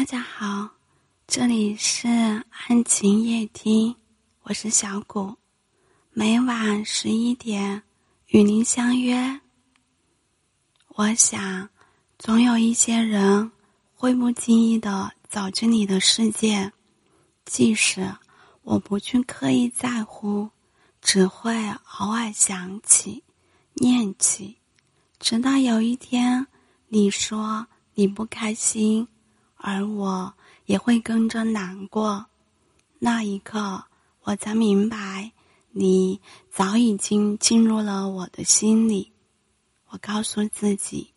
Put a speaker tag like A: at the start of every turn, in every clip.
A: 大家好，这里是安晴夜听，我是小谷，每晚十一点与您相约。我想，总有一些人会不经意的走进你的世界，即使我不去刻意在乎，只会偶尔想起、念起，直到有一天你说你不开心。而我也会跟着难过，那一刻我才明白，你早已经进入了我的心里。我告诉自己，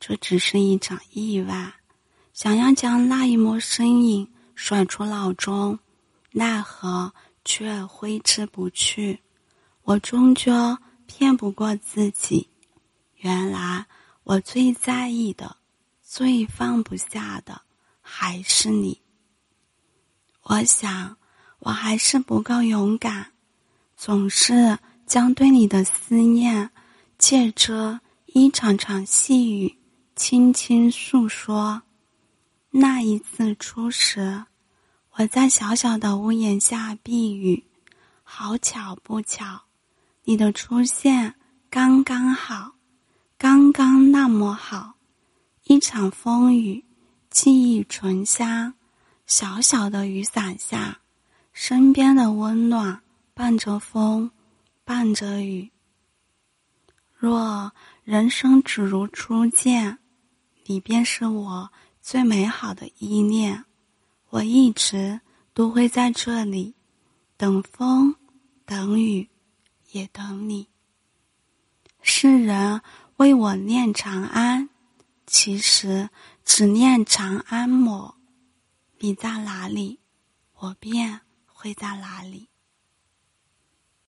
A: 这只是一场意外，想要将那一抹身影甩出脑中，奈何却挥之不去。我终究骗不过自己，原来我最在意的，最放不下的。还是你，我想我还是不够勇敢，总是将对你的思念借着一场场细雨轻轻诉说。那一次初识，我在小小的屋檐下避雨，好巧不巧，你的出现刚刚好，刚刚那么好，一场风雨。记忆醇香，小小的雨伞下，身边的温暖伴着风，伴着雨。若人生只如初见，你便是我最美好的依恋。我一直都会在这里，等风，等雨，也等你。世人为我念长安。其实只念长安抹，你在哪里，我便会在哪里。